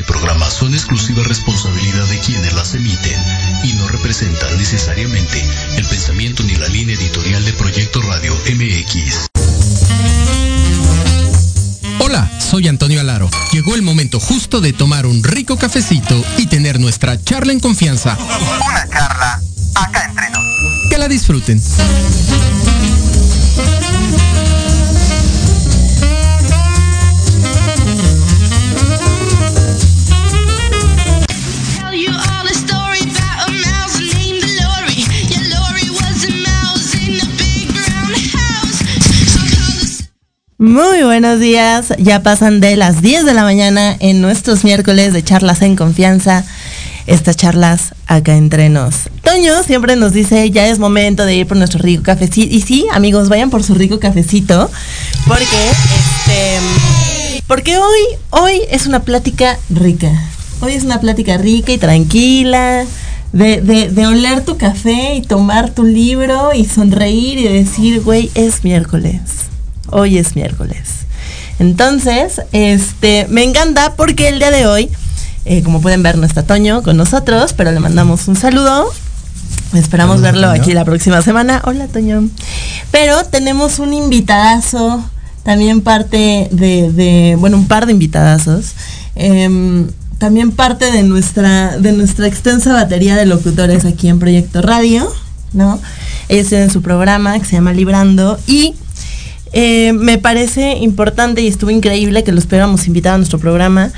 este programa son exclusiva responsabilidad de quienes las emiten y no representan necesariamente el pensamiento ni la línea editorial de Proyecto Radio MX. Hola, soy Antonio Alaro. Llegó el momento justo de tomar un rico cafecito y tener nuestra charla en confianza. Una charla acá entre nos. Que la disfruten. Muy buenos días, ya pasan de las 10 de la mañana en nuestros miércoles de charlas en confianza. Estas charlas acá entre nos. Toño siempre nos dice, ya es momento de ir por nuestro rico cafecito. Y sí, amigos, vayan por su rico cafecito. Porque, este, porque hoy, hoy es una plática rica. Hoy es una plática rica y tranquila. De, de, de oler tu café y tomar tu libro y sonreír y decir, güey, es miércoles hoy es miércoles. Entonces, este, me encanta porque el día de hoy, eh, como pueden ver, no está Toño con nosotros, pero le mandamos un saludo. Esperamos Hola, verlo Toño. aquí la próxima semana. Hola, Toño. Pero tenemos un invitadazo, también parte de, de- bueno, un par de invitadazos. em, también parte de nuestra, de nuestra extensa batería de locutores aquí en Proyecto Radio, ¿no? Ellos tienen su programa que se llama Librando y eh, me parece importante y estuvo increíble que los pudiéramos invitar a nuestro programa,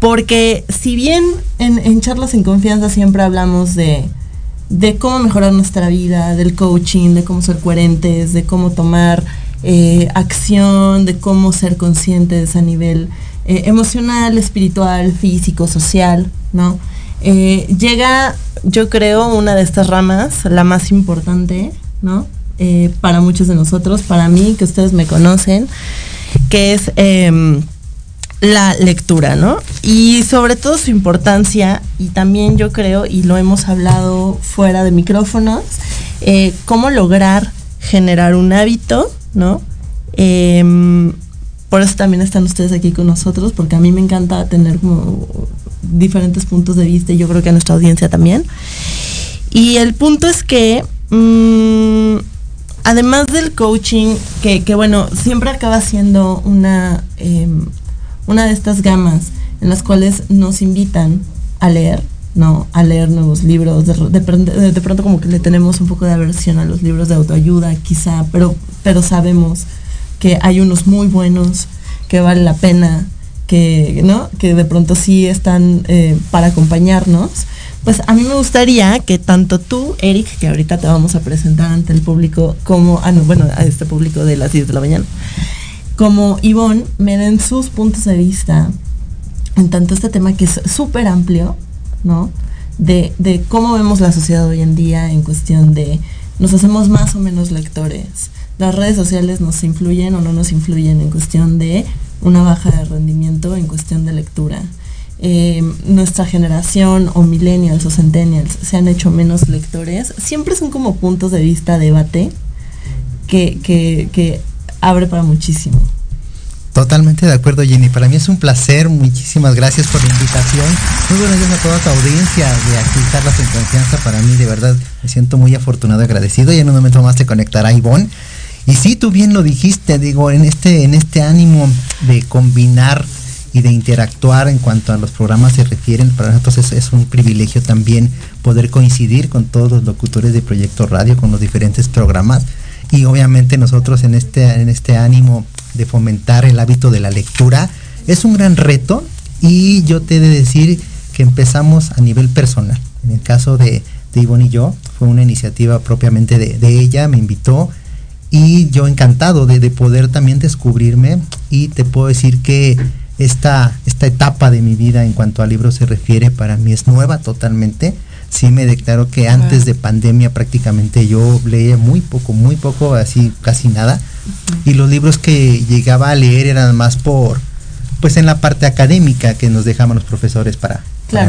porque si bien en, charlas en confianza siempre hablamos de, cómo mejorar nuestra vida, del coaching, de cómo ser coherentes, de cómo tomar eh, acción, de cómo ser conscientes a nivel eh, emocional, espiritual, físico, social, ¿no? Llega, yo creo, una de estas ramas, la más importante, ¿no? Eh, para muchos de nosotros, para mí, que ustedes me conocen, que es em, la lectura, ¿no? Y sobre todo su importancia, y también yo creo, y lo hemos hablado fuera de micrófonos, eh, cómo lograr generar un hábito, ¿no? Em, por eso también están ustedes aquí con nosotros, porque a mí me encanta tener como diferentes puntos de vista y yo creo que a nuestra audiencia también. Y el punto es que, mm, además del coaching, que, que bueno, siempre acaba siendo una, em, una de estas gamas en las cuales nos invitan a leer, ¿no? A leer nuevos libros. De, de pronto- de pronto como que le tenemos un poco de aversión a los libros de autoayuda, quizá, pero, pero sabemos que hay unos muy buenos, que vale la pena, que, ¿no? que de pronto sí están eh, para acompañarnos. Pues a mí me gustaría que tanto tú, Eric, que ahorita te vamos a presentar ante el público, como, ah, no, bueno, a este público de las 10 de la mañana, como Ivonne, me den sus puntos de vista en tanto este tema que es súper amplio, ¿no? De, de cómo vemos la sociedad hoy en día en cuestión de nos hacemos más o menos lectores. Las redes sociales nos influyen o no nos influyen en cuestión de una baja de rendimiento, en cuestión de lectura. Eh, nuestra generación o millennials o centennials se han hecho menos lectores. Siempre son como puntos de vista, debate, que, que, abre para muchísimo. Totalmente de acuerdo, Jenny. Para mí es un placer. Muchísimas gracias por la invitación. Muy buenos días a toda tu audiencia de aquí, Charlas en Confianza. Para mí, de verdad, me siento muy afortunado y agradecido. Y en un momento más te conectará Ivonne. Y sí, tú bien lo dijiste, digo, en este, en este ánimo de combinar y de interactuar en cuanto a los programas se refieren, para nosotros es, un privilegio también poder coincidir con todos los locutores de Proyecto Radio, con los diferentes programas. Y obviamente nosotros en este, en este ánimo de fomentar el hábito de la lectura, es un gran reto y yo te he de decir que empezamos a nivel personal. En el caso de, de Ivonne y yo, fue una iniciativa propiamente de, ella, me invitó y yo encantado de poder también descubrirme y te puedo decir que esta, esta etapa de mi vida en cuanto a libros se refiere para mí es nueva totalmente. Sí me declaro que antes de pandemia prácticamente yo leía muy poco, muy poco, así casi nada. Y los libros que llegaba a leer eran más por, pues en la parte académica que nos dejaban los profesores para,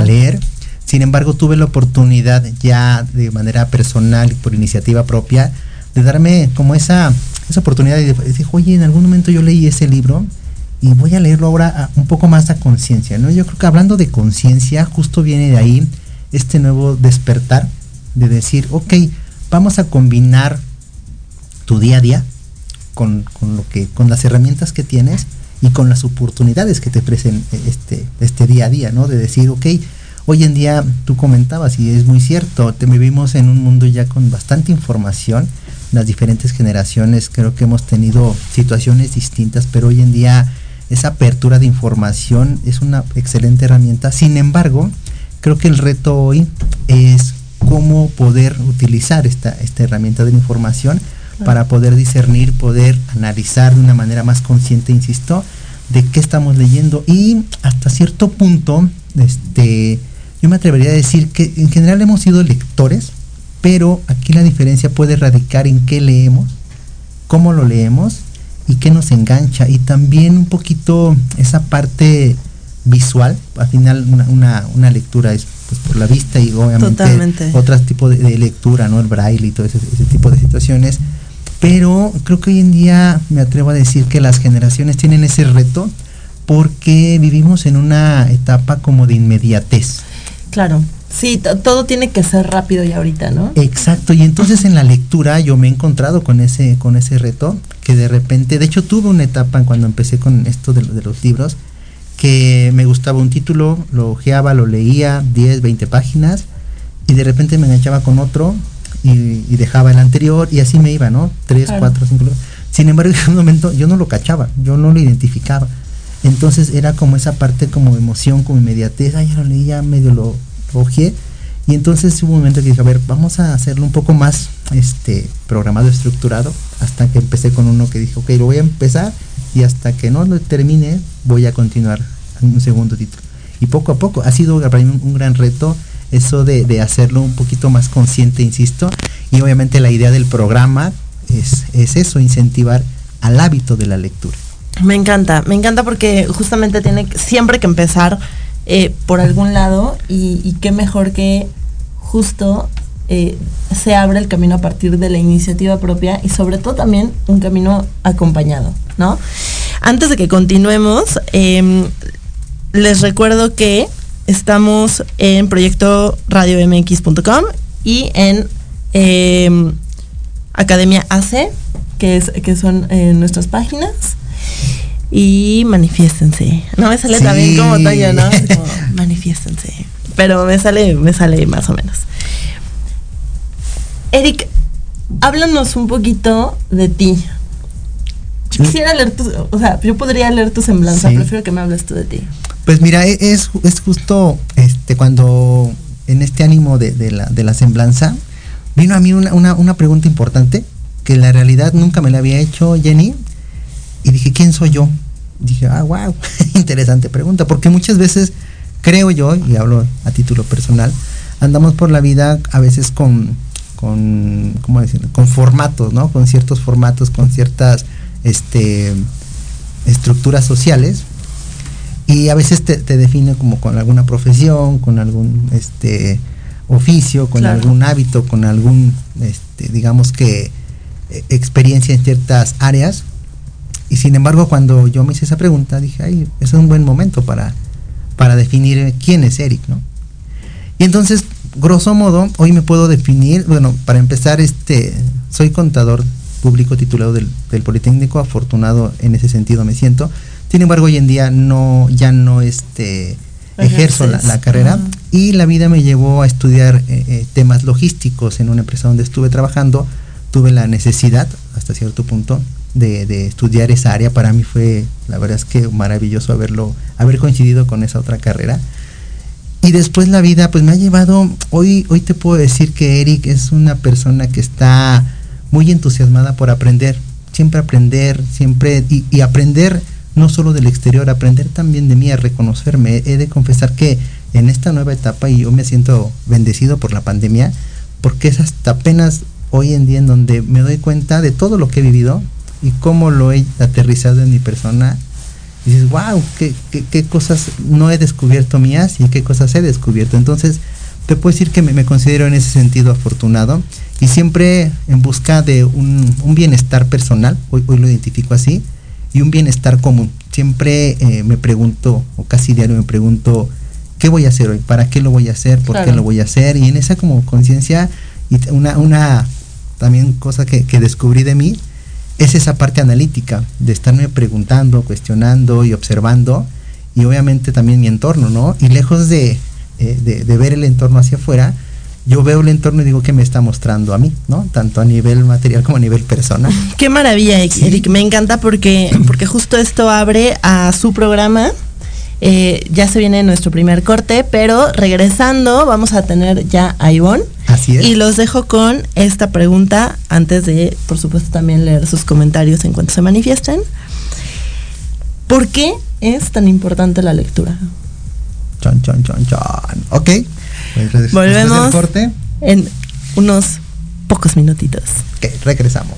leer. Sin embargo, tuve la oportunidad ya de manera personal y por iniciativa propia de darme como esa, esa oportunidad y de- dije, oye, en algún momento yo leí ese libro y voy a leerlo ahora un poco más a conciencia, ¿no? Yo creo que hablando de conciencia, justo viene de ahí este nuevo despertar de decir, ok, vamos a combinar tu día a día con, lo que, con las herramientas que tienes y con las oportunidades que te ofrecen este, este día a día, ¿no? De decir, ok, hoy en día tú comentabas y es muy cierto, te vivimos en un mundo ya con bastante información, las diferentes generaciones creo que hemos tenido situaciones distintas, pero hoy en día esa apertura de información es una excelente herramienta. Sin embargo, creo que el reto hoy es cómo poder utilizar esta, esta herramienta de la información para poder discernir, poder analizar de una manera más consciente, insisto, de qué estamos leyendo y hasta cierto punto, este, yo me atrevería a decir que en general hemos sido lectores, pero aquí la diferencia puede radicar en qué leemos, cómo lo leemos y qué nos engancha y también un poquito esa parte visual, al final una, una, lectura es pues, por la vista y obviamente otro tipo de, lectura, ¿no? El braille y todo ese, ese tipo de situaciones pero creo que hoy en día me atrevo a decir que las generaciones tienen ese reto porque vivimos en una etapa como de inmediatez. Claro, sí, todo tiene que ser rápido y ahorita, ¿no? Exacto, y entonces en la lectura yo me he encontrado con ese, con ese reto, que de repente, de hecho tuve una etapa cuando empecé con esto de, de los libros, que me gustaba un título, lo ojeaba, lo leía, 10, 20 páginas, y de repente me enganchaba con otro, y, dejaba el anterior y así me iba, ¿no? Tres, cuatro, cinco. Sin embargo, en un momento yo no lo cachaba, yo no lo identificaba. Entonces era como esa parte como emoción, como inmediatez, ya lo leía, medio lo ojeé. Y entonces hubo un momento que dije, a ver, vamos a hacerlo un poco más este, programado, estructurado, hasta que empecé con uno que dije, ok, lo voy a empezar y hasta que no lo termine voy a continuar un segundo título. Y poco a poco ha sido para mí un gran reto eso de, hacerlo un poquito más consciente, insisto, y obviamente la idea del programa es, es eso, incentivar al hábito de la lectura. Me encanta, me encanta porque justamente tiene siempre que empezar eh, por algún lado y, qué mejor que justo eh, se abre el camino a partir de la iniciativa propia y sobre todo también un camino acompañado, ¿no? Antes de que continuemos, em, les recuerdo que estamos en proyecto radiomx.com y en em, Academia AC, que, es, que son eh, nuestras páginas. Y manifiéstense. No me sale también como Toño, ¿no? manifiéstense. Pero me sale, me sale más o menos. Eric, háblanos un poquito de ti. Yo quisiera leer tu, o sea, yo podría leer tu semblanza, prefiero que me hables tú de ti. Pues mira, e-, es, es justo este cuando en este ánimo de, la, de la semblanza vino a mí una, una, pregunta importante que en la realidad nunca me la había hecho Jenny y dije, ¿quién soy yo? Dije, ah, wow, interesante pregunta, porque muchas veces creo yo, y hablo a título personal, andamos por la vida a veces con, con ¿cómo decirlo? Con formatos, ¿no? Con ciertos formatos, con ciertas este, estructuras sociales y a veces te, define como con alguna profesión, con algún este oficio, con algún hábito, con algún este, digamos que e, experiencia en ciertas áreas. Y sin embargo, cuando yo me hice esa pregunta, dije, ay, es un buen momento para, para definir quién es Eric, ¿no? Y entonces, grosso modo, hoy me puedo definir, bueno, para empezar, este, soy contador público titulado del, del Politécnico, afortunado en ese sentido me siento, sin embargo, hoy en día no, ya no este, ejerzo la, carrera y la vida me llevó a estudiar eh, eh, temas logísticos en una empresa donde estuve trabajando. Tuve la necesidad, hasta cierto punto, de, estudiar esa área. Para mí fue, la verdad es que maravilloso haberlo, haber coincidido con esa otra carrera. Y después la vida, pues me ha llevado, hoy, hoy te puedo decir que Eric es una persona que está muy entusiasmada por aprender, siempre aprender, siempre, y, y aprender no solo del exterior, aprender también de mí, a reconocerme. He de confesar que en esta nueva etapa, y yo me siento bendecido por la pandemia, porque es hasta apenas hoy en día en donde me doy cuenta de todo lo que he vivido y cómo lo he aterrizado en mi persona. Y dices, wow, qué, qué, cosas no he descubierto mías y qué cosas he descubierto. Entonces, te puedo decir que me, considero en ese sentido afortunado y siempre en busca de un, un bienestar personal, hoy, hoy lo identifico así, y un bienestar común. siempre eh, me pregunto, o casi diario me pregunto, ¿qué voy a hacer hoy? ¿Para qué lo voy a hacer? ¿Por qué Claro. lo voy a hacer? Y en esa como conciencia, y una, una también cosa que, que descubrí de mí, es esa parte analítica, de estarme preguntando, cuestionando y observando, y obviamente también mi entorno, ¿no? Y lejos de, eh, de, de ver el entorno hacia afuera, yo veo el entorno y digo qué me está mostrando a mí, ¿no? Tanto a nivel material como a nivel personal. Qué maravilla, Eric. Me encanta porque, porque justo esto abre a su programa. Eh, ya se viene nuestro primer corte, pero regresando vamos a tener ya a Ivonne. Así es. Y los dejo con esta pregunta antes de, por supuesto, también leer sus comentarios en cuanto se manifiesten. ¿Por qué es tan importante la lectura? Chon, chon, chon, chon. Ok. Pues, Volvemos corte. en unos pocos minutitos. Ok, regresamos.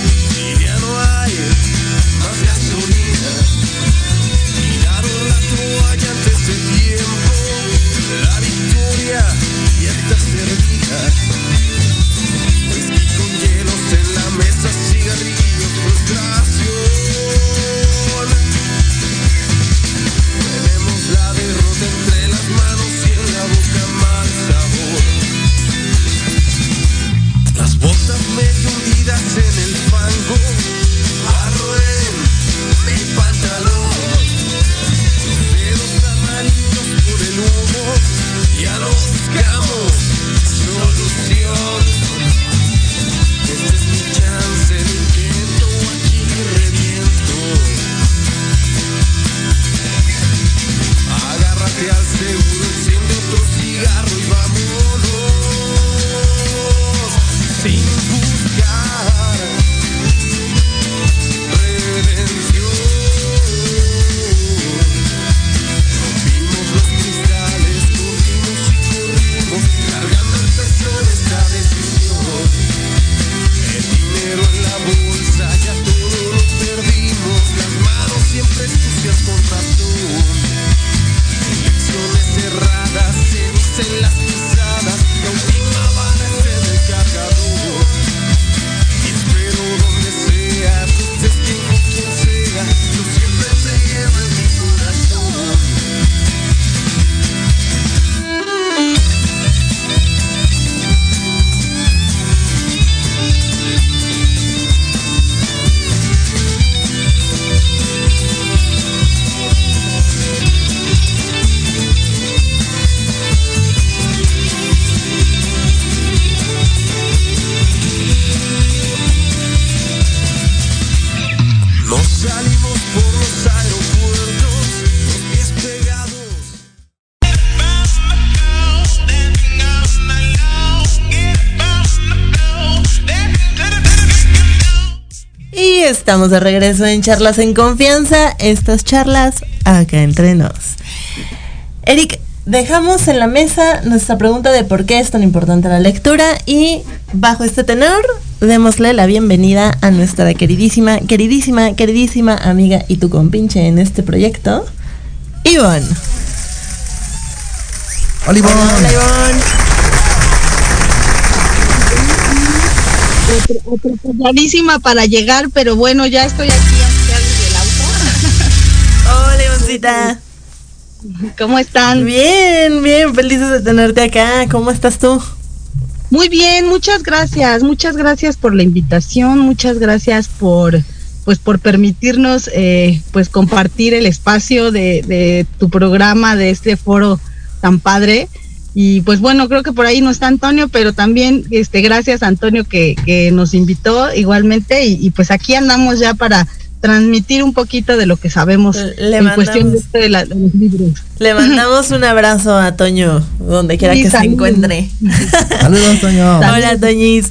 ya Oh. En las estamos de regreso en Charlas en Confianza. Estas charlas acá entre nos. Eric, dejamos en la mesa nuestra pregunta de por qué es tan importante la lectura y bajo este tenor démosle la bienvenida a nuestra queridísima, queridísima, queridísima amiga y tu compinche en este proyecto, Ivonne. Hola, Ivonne. Hola, Ivonne. Atropelladísima para llegar, pero bueno, ya estoy aquí del Hola, Ivoncita. auto. ¿Cómo están? Bien, bien, felices de tenerte acá. ¿Cómo estás tú? Muy bien, muchas gracias, muchas gracias por la invitación, muchas gracias por pues por permitirnos eh, pues compartir el espacio de, de tu programa, de este foro tan padre. Y pues bueno, creo que por ahí no está Antonio, pero también este gracias a Antonio que, que nos invitó igualmente y, y pues aquí andamos ya para transmitir un poquito de lo que sabemos Le en mandamos- cuestión de, esto de, la- de los libros. Le mandamos un abrazo a Toño, donde quiera que se encuentre. Saludos, Antonio. Hola, Toñis.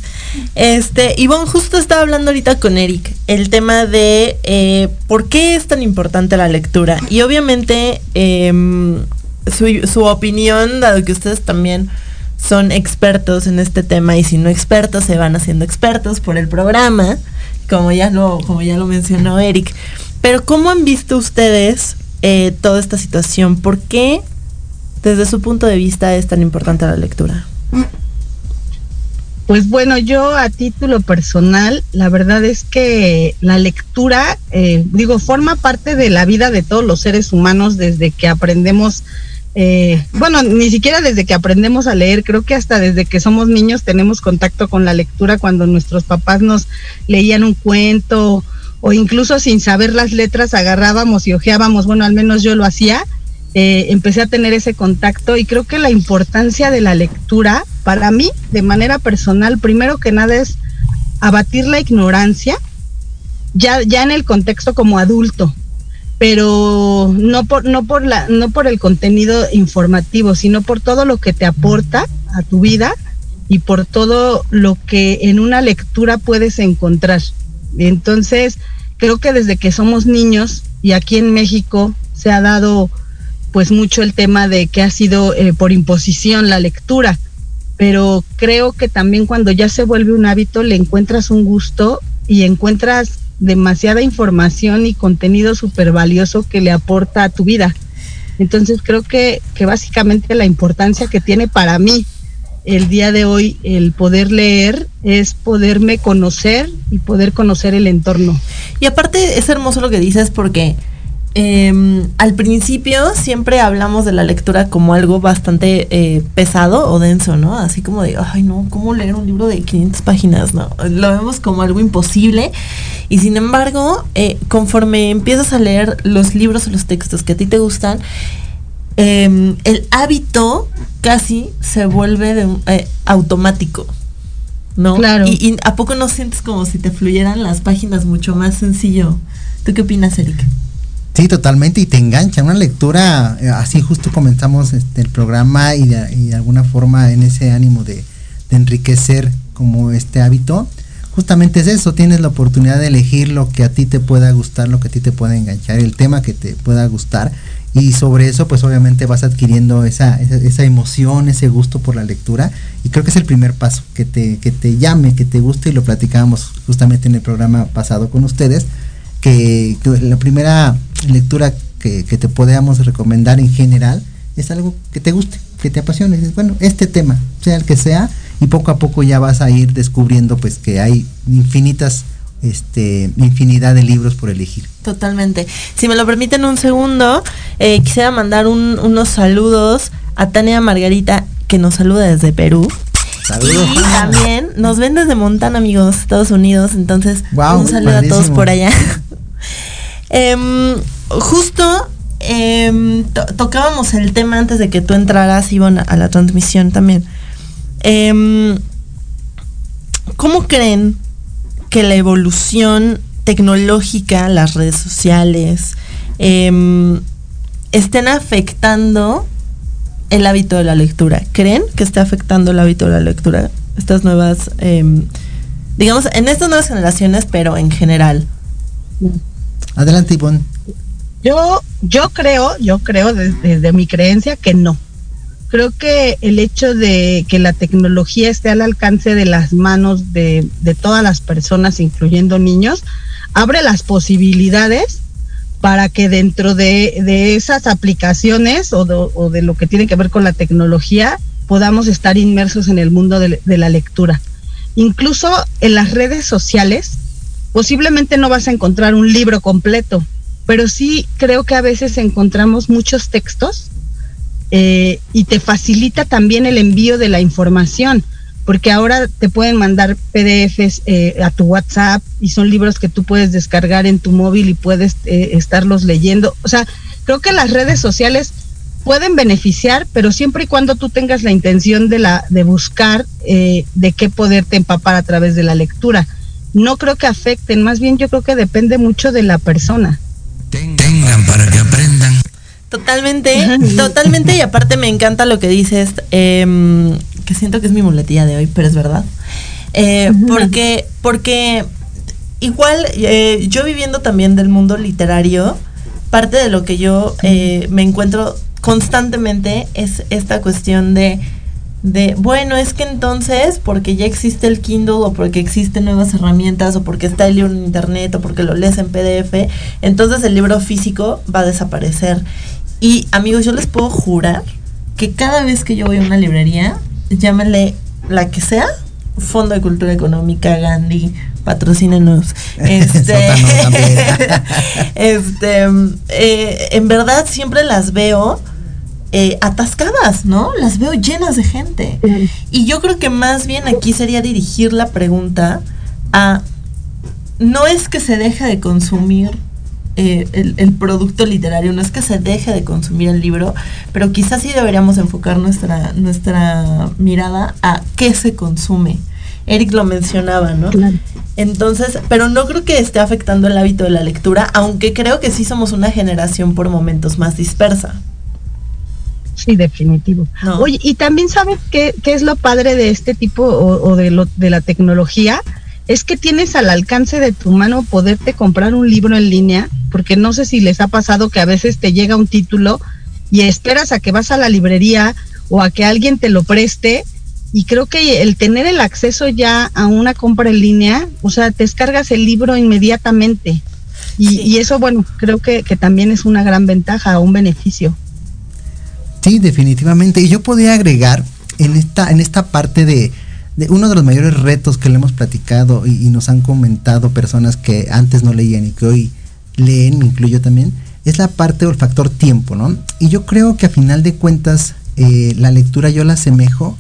Este, Ivonne justo estaba hablando ahorita con Eric el tema de eh, por qué es tan importante la lectura. Y obviamente em, su, opinión, dado que ustedes también son expertos en este tema, y si no expertos, se van haciendo expertos por el programa, como ya lo, como ya lo mencionó Eric. Pero ¿cómo han visto ustedes eh, toda esta situación? ¿Por qué, desde su punto de vista, es tan importante la lectura? Pues bueno, yo a título personal, la verdad es que la lectura, eh, digo, forma parte de la vida de todos los seres humanos desde que aprendemos, eh, bueno, ni siquiera desde que aprendemos a leer, creo que hasta desde que somos niños tenemos contacto con la lectura cuando nuestros papás nos leían un cuento o incluso sin saber las letras agarrábamos y ojeábamos, bueno, al menos yo lo hacía. Eh, empecé a tener ese contacto y creo que la importancia de la lectura para mí de manera personal primero que nada es abatir la ignorancia ya ya en el contexto como adulto pero no por no por la no por el contenido informativo sino por todo lo que te aporta a tu vida y por todo lo que en una lectura puedes encontrar. Entonces creo que desde que somos niños y aquí en México se ha dado pues mucho el tema de que ha sido eh, por imposición la lectura, pero creo que también cuando ya se vuelve un hábito le encuentras un gusto y encuentras demasiada información y contenido súper valioso que le aporta a tu vida. Entonces creo que, que básicamente la importancia que tiene para mí el día de hoy el poder leer es poderme conocer y poder conocer el entorno. Y aparte es hermoso lo que dices porque eh, al principio siempre hablamos de la lectura como algo bastante eh, pesado o denso, ¿no? Así como de, ay no, ¿cómo leer un libro de 500 páginas? No, lo vemos como algo imposible. Y sin embargo, eh, conforme empiezas a leer los libros o los textos que a ti te gustan, eh, el hábito casi se vuelve de eh, automático. ¿No? Claro. Y, y a poco no sientes como si te fluyeran las páginas mucho más sencillo. ¿Tú qué opinas, Erika? Sí, totalmente, y te engancha. Una lectura, eh, así justo comenzamos este, el programa y de, alguna forma en ese ánimo de, de enriquecer como este hábito. Justamente es eso, tienes la oportunidad de elegir lo que a ti te pueda gustar, lo que a ti te pueda enganchar, el tema que te pueda gustar. Y sobre eso, pues obviamente vas adquiriendo esa, esa, esa emoción, ese gusto por la lectura. Y creo que es el primer paso, que te, que te llame, que te guste. Y lo platicábamos justamente en el programa pasado con ustedes que, que la primera lectura que, te podamos recomendar en general es algo que te guste, que te apasione. Bueno, este tema, sea el que sea, y poco a poco ya vas a ir descubriendo pues que hay infinitas, este, infinidad de libros por elegir. Totalmente. Si me lo permiten un segundo, eh, quisiera mandar un- unos saludos a Tania Margarita, que nos saluda desde Perú. Saludos. Y también nos ven desde Montana, amigos, Estados Unidos. Entonces, un saludo a todos por allá. Em, justo em, to- tocábamos el tema antes de que tú entraras, Ivonne, a la transmisión también. Em, ¿Cómo creen que la evolución tecnológica, las redes sociales, estén afectando el hábito de la lectura? ¿Creen que está afectando el hábito de la lectura? Estas nuevas, em, digamos, en estas nuevas generaciones, pero en general. Adelante, Ivonne. Yo, yo creo, yo creo desde, desde mi creencia que no. Creo que el hecho de que la tecnología esté al alcance de las manos de, de todas las personas, incluyendo niños, abre las posibilidades para que dentro de, de esas aplicaciones o de, o de lo que tiene que ver con la tecnología podamos estar inmersos en el mundo de, la lectura. Incluso en las redes sociales, posiblemente no vas a encontrar un libro completo, pero sí creo que a veces encontramos muchos textos eh, y te facilita también el envío de la información, porque ahora te pueden mandar PDFs eh, a tu WhatsApp y son libros que tú puedes descargar en tu móvil y puedes eh, estarlos leyendo. O sea, creo que las redes sociales pueden beneficiar, pero siempre y cuando tú tengas la intención de la de buscar eh, de qué poderte empapar a través de la lectura. no creo que afecten, más bien yo creo que depende mucho de la persona. Tengan para que aprendan. Totalmente, totalmente. Y aparte me encanta lo que dices, em, que siento que es mi muletilla de hoy, pero es verdad. Eh, porque, porque igual eh, yo viviendo también del mundo literario, parte de lo que yo eh, me encuentro constantemente es esta cuestión de de, bueno, es que entonces, porque ya existe el Kindle o porque existen nuevas herramientas o porque está el libro en internet o porque lo lees en PDF, entonces el libro físico va a desaparecer. Y amigos, yo les puedo jurar que cada vez que yo voy a una librería, llámale la que sea, Fondo de Cultura Económica, Gandhi, patrocínenos. Este, este, eh, en verdad siempre las veo eh, atascadas, ¿no? Las veo llenas de gente. Y yo creo que más bien aquí sería dirigir la pregunta a, no es que se deje de consumir eh, el, el producto literario, no es que se deje de consumir el libro, pero quizás sí deberíamos enfocar nuestra, nuestra mirada a qué se consume. Eric lo mencionaba, ¿no? Claro. Entonces, pero no creo que esté afectando el hábito de la lectura, aunque creo que sí somos una generación por momentos más dispersa. Sí, definitivo. No. Oye, y también sabes qué, qué es lo padre de este tipo o, o de, lo, de la tecnología, es que tienes al alcance de tu mano poderte comprar un libro en línea, porque no sé si les ha pasado que a veces te llega un título y esperas a que vas a la librería o a que alguien te lo preste. Y creo que el tener el acceso ya a una compra en línea, o sea, te descargas el libro inmediatamente. Y, Sí. y eso, bueno, creo que, que también es una gran ventaja, un beneficio. Sí, definitivamente. Y yo podría agregar en esta, en esta parte de, de uno de los mayores retos que le hemos platicado y, nos han comentado personas que antes no leían y que hoy leen, incluyo también, es la parte o el factor tiempo, ¿no? Y yo creo que a final de cuentas eh, la lectura yo la asemejo,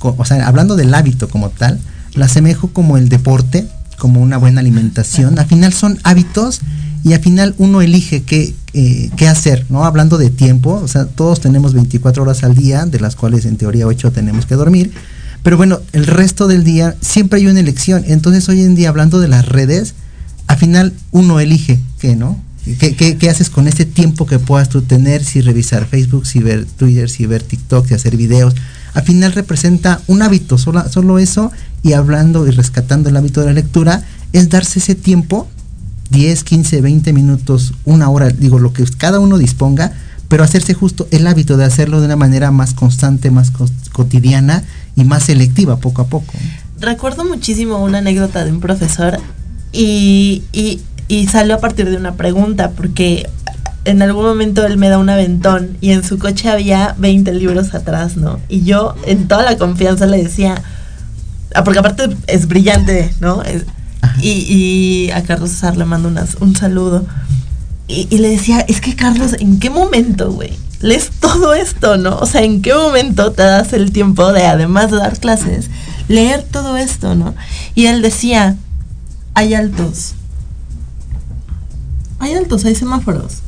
o sea, hablando del hábito como tal, la asemejo como el deporte, como una buena alimentación. Al final son hábitos y al final uno elige qué, eh, qué hacer, ¿no? Hablando de tiempo, o sea, todos tenemos 24 horas al día, de las cuales en teoría 8 tenemos que dormir, pero bueno, el resto del día siempre hay una elección. Entonces hoy en día, hablando de las redes, al final uno elige qué, ¿no? ¿Qué, qué, qué haces con ese tiempo que puedas tú tener? Si revisar Facebook, si ver Twitter, si ver TikTok, si hacer videos. Al final representa un hábito, solo, eso, y hablando y rescatando el hábito de la lectura, es darse ese tiempo 10, 15, 20 minutos, una hora, digo, lo que cada uno disponga, pero hacerse justo el hábito de hacerlo de una manera más constante, más cotidiana y más selectiva poco a poco. Recuerdo muchísimo una anécdota de un profesor y, y, y salió a partir de una pregunta, porque en algún momento él me da un aventón y en su coche había 20 libros atrás, ¿no? Y yo en toda la confianza le decía, ah, porque aparte es brillante, ¿no? Es- y, y a Carlos César le mando unas, un saludo. Y, y le decía, es que Carlos, ¿en qué momento, güey? Lees todo esto, ¿no? O sea, ¿en qué momento te das el tiempo de, además de dar clases, leer todo esto, ¿no? Y él decía, hay altos. Hay altos, hay semáforos.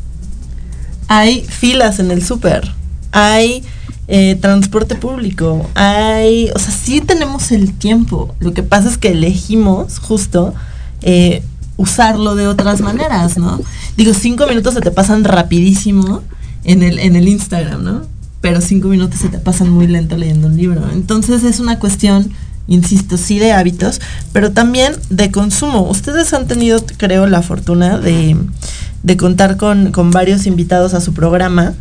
Hay filas en el súper. Hay eh, transporte público. Hay, o sea, sí tenemos el tiempo. Lo que pasa es que elegimos justo eh, usarlo de otras maneras, ¿no? Digo, cinco minutos se te pasan rapidísimo en el, en el Instagram, ¿no? Pero cinco minutos se te pasan muy lento leyendo un libro. Entonces es una cuestión, insisto, sí de hábitos, pero también de consumo. Ustedes han tenido, creo, la fortuna de, de contar con, con varios invitados a su programa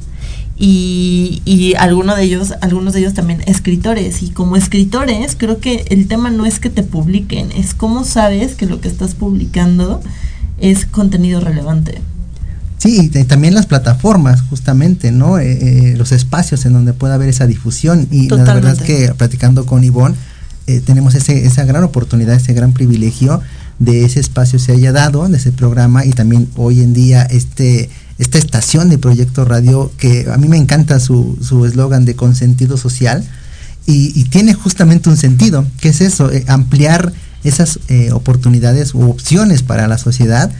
y, y alguno de ellos, algunos de ellos también escritores. Y como escritores, creo que el tema no es que te publiquen, es cómo sabes que lo que estás publicando es contenido relevante. Sí, y también las plataformas, justamente, ¿no? Eh, eh, los espacios en donde pueda haber esa difusión. Y la verdad es que platicando con Ivonne, eh, tenemos ese, esa gran oportunidad, ese gran privilegio de ese espacio se haya dado, de ese programa y también hoy en día este esta estación de Proyecto Radio que a mí me encanta su su eslogan de consentido social y, y tiene justamente un sentido, que es eso, ampliar esas eh, oportunidades u opciones para la sociedad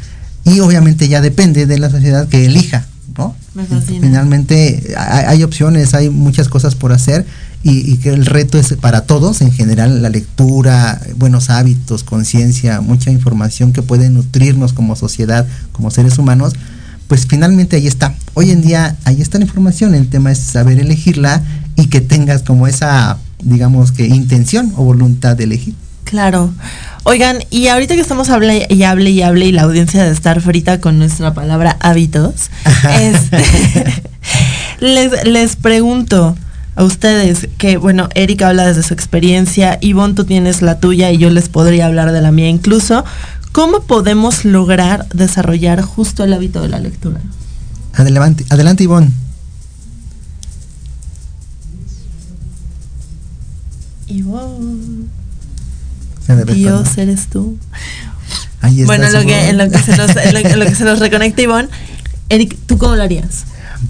y obviamente ya depende de la sociedad que elija, ¿no? Me fascina. Finalmente hay, hay opciones, hay muchas cosas por hacer y, y que el reto es para todos en general, la lectura, buenos hábitos, conciencia, mucha información que puede nutrirnos como sociedad, como seres humanos, pues finalmente ahí está. Hoy en día ahí está la información, el tema es saber elegirla y que tengas como esa, digamos que intención o voluntad de elegir. Claro. Oigan, y ahorita que estamos hable y hable y hable y la audiencia de estar frita con nuestra palabra hábitos, este, les, les pregunto a ustedes que, bueno, Erika habla desde su experiencia, Ivonne tú tienes la tuya y yo les podría hablar de la mía incluso. ¿Cómo podemos lograr desarrollar justo el hábito de la lectura? Adelante, adelante Ivonne. Ivonne, Dios retornó. eres tú. Ahí Bueno, en lo, que, en, lo que se nos, en lo- en lo que se nos reconecta Ivonne, Eric, ¿tú cómo lo harías?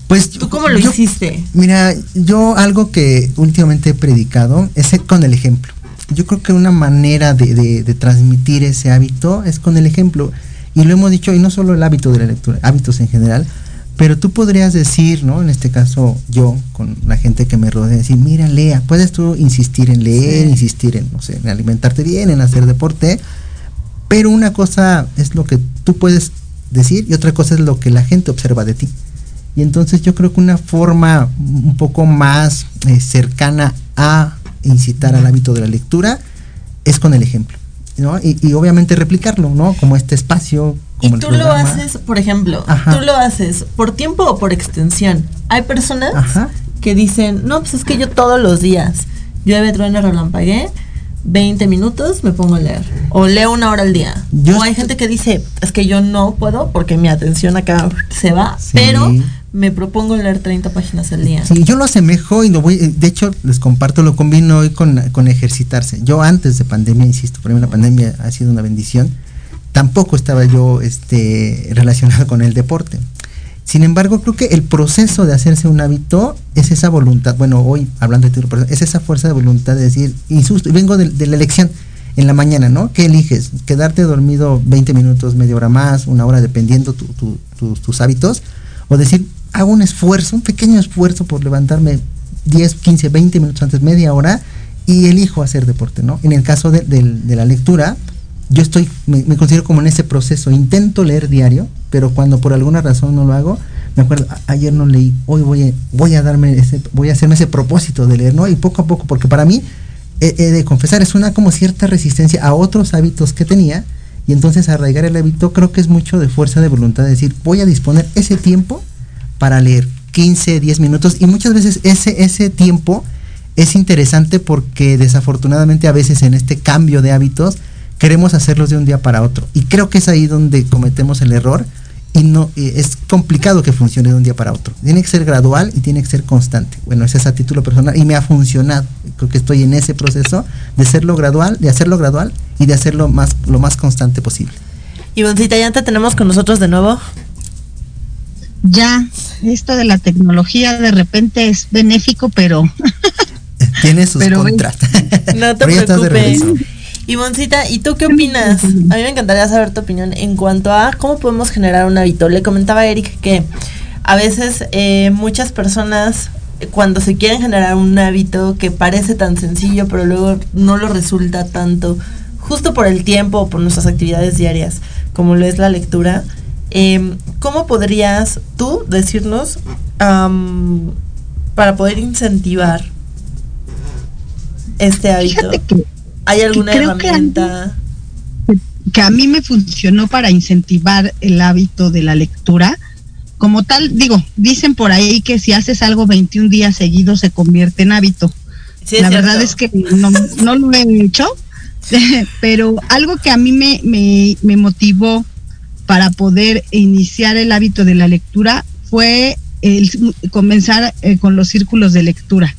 Pues ¿Tú cómo lo yo- hiciste? Mira, yo algo que últimamente he predicado es ser con el ejemplo. Yo creo que una manera de, de- de transmitir ese hábito es con el ejemplo. Y lo hemos dicho, y no solo el hábito de la lectura, hábitos en general, pero tú podrías decir, ¿no? En este caso, yo, con la gente que me rodea, decir, mira, lea, puedes tú insistir en leer, Sí. insistir en, no sé, en alimentarte bien, en hacer deporte, pero una cosa es lo que tú puedes decir y otra cosa es lo que la gente observa de ti. Y entonces yo creo que una forma un poco más eh, cercana a incitar al hábito de la lectura es con el ejemplo, ¿no? Y, y obviamente replicarlo, ¿no? Como este espacio, como el tú lo haces, por ejemplo, Ajá. tú lo haces por tiempo o por extensión. Hay personas Ajá. que dicen, no, pues es que yo todos los días, llueve, truena, relampagué, 20 minutos me pongo a leer. O leo una hora al día. Yo o hay gente que dice, es que yo no puedo porque mi atención acá se va, Sí. pero me propongo leer 30 páginas al día. Sí, yo lo asemejo y lo voy, de hecho les comparto, lo combino hoy con, con ejercitarse. Yo antes de pandemia, insisto, para mí la pandemia ha sido una bendición, tampoco estaba yo este, relacionado con el deporte. Sin embargo, creo que el proceso de hacerse un hábito es esa voluntad, bueno, hoy hablando de personal, es esa fuerza de voluntad de decir, insusto, vengo de, la elección en la mañana, ¿no? ¿Qué eliges? ¿Quedarte dormido 20 minutos, media hora más, una hora, dependiendo tu- tu- tus- hábitos? O decir, hago un esfuerzo, un pequeño esfuerzo por levantarme 10, 15, 20 minutos antes, media hora, y elijo hacer deporte, ¿no? En el caso de la lectura, yo estoy, me, me considero como en ese proceso, intento leer diario, pero cuando por alguna razón no lo hago, me acuerdo, "A- ayer no leí, hoy voy a, voy a darme ese, voy a hacerme ese propósito de leer, ¿no? Y poco a poco, porque para mí, he, he de confesar, es una como cierta resistencia a otros hábitos que tenía, y entonces arraigar el hábito creo que es mucho de fuerza de voluntad, de decir, voy a disponer ese tiempo para leer 15, 10 minutos, y muchas veces ese, ese tiempo es interesante porque desafortunadamente a veces en este cambio de hábitos queremos hacerlos de un día para otro. Y creo que es ahí donde cometemos el error y no y es complicado que funcione de un día para otro. Tiene que ser gradual y tiene que ser constante. Bueno, ese es a título personal y me ha funcionado. Creo que estoy en ese proceso de hacerlo gradual, de hacerlo gradual y de hacerlo más lo más constante posible. Ivoncita, ya te tenemos con nosotros de nuevo. Ya, esto de la tecnología de repente es benéfico, pero Tiene sus contras. No te preocupes. Regreso. Ivoncita, ¿y tú qué opinas? A mí me encantaría saber tu opinión en cuanto a cómo podemos generar un hábito. Le comentaba a Eric que a veces eh, muchas personas cuando se quieren generar un hábito que parece tan sencillo, pero luego no lo resulta tanto, justo por el tiempo o por nuestras actividades diarias, como lo es la lectura, eh, ¿cómo podrías tú decirnos para poder incentivar este hábito? fíjate que, ¿Hay alguna creo que herramienta? que a mí me funcionó para incentivar el hábito de la lectura. Como tal, digo, dicen por ahí que si haces algo 21 días seguidos se convierte en hábito. Sí, la verdad es que no, no lo he hecho, pero algo que a mí me, me, me motivó para poder iniciar el hábito de la lectura fue el comenzar eh, con los círculos de lectura.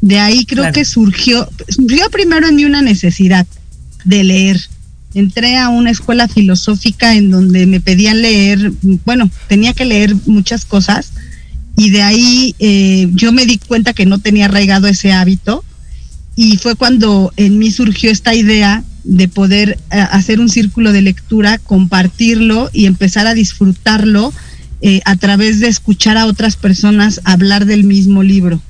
De ahí creo Claro. que surgió, surgió primero en mí una necesidad de leer. Entré a una escuela filosófica en donde me pedían leer, bueno, tenía que leer muchas cosas y de ahí eh, yo me di cuenta que no tenía arraigado ese hábito y fue cuando en mí surgió esta idea de poder eh, hacer un círculo de lectura, compartirlo y empezar a disfrutarlo eh, a través de escuchar a otras personas hablar del mismo libro.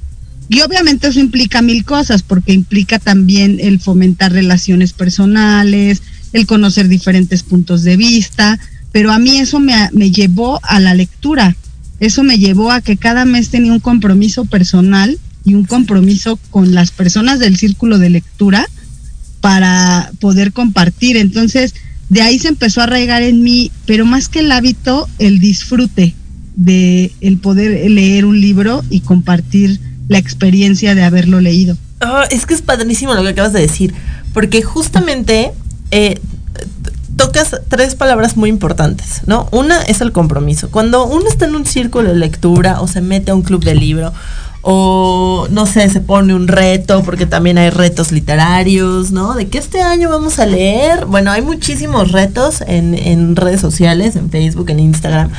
Y obviamente eso implica mil cosas, porque implica también el fomentar relaciones personales, el conocer diferentes puntos de vista, pero a mí eso me, me llevó a la lectura, eso me llevó a que cada mes tenía un compromiso personal y un compromiso con las personas del círculo de lectura para poder compartir. Entonces, de ahí se empezó a arraigar en mí, pero más que el hábito, el disfrute de el poder leer un libro y compartir la experiencia de haberlo leído. Ah, es que es padrísimo lo que acabas de decir, porque justamente eh, tocas tres palabras muy importantes, ¿no? Una es el compromiso. Cuando uno está en un círculo de lectura o se mete a un club de libro o no sé, se pone un reto, porque también hay retos literarios, ¿no? De que este año vamos a leer. Bueno, hay muchísimos retos en, en redes sociales, en Facebook, en Instagram.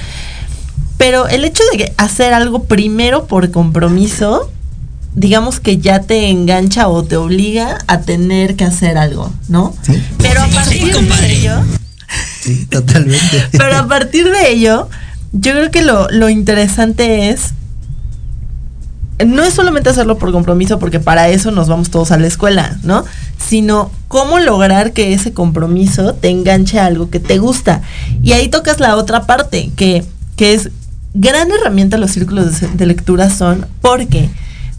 Pero el hecho de hacer algo primero por compromiso, digamos que ya te engancha o te obliga a tener que hacer algo, ¿no? Sí. Pero a partir de ello, Sí, totalmente. pero a partir de ello, yo creo que lo, lo interesante es no es solamente hacerlo por compromiso, porque para eso nos vamos todos a la escuela, ¿no? Sino cómo lograr que ese compromiso te enganche a algo que te gusta. Y ahí tocas la otra parte, que, que es gran herramienta los círculos de, de lectura son porque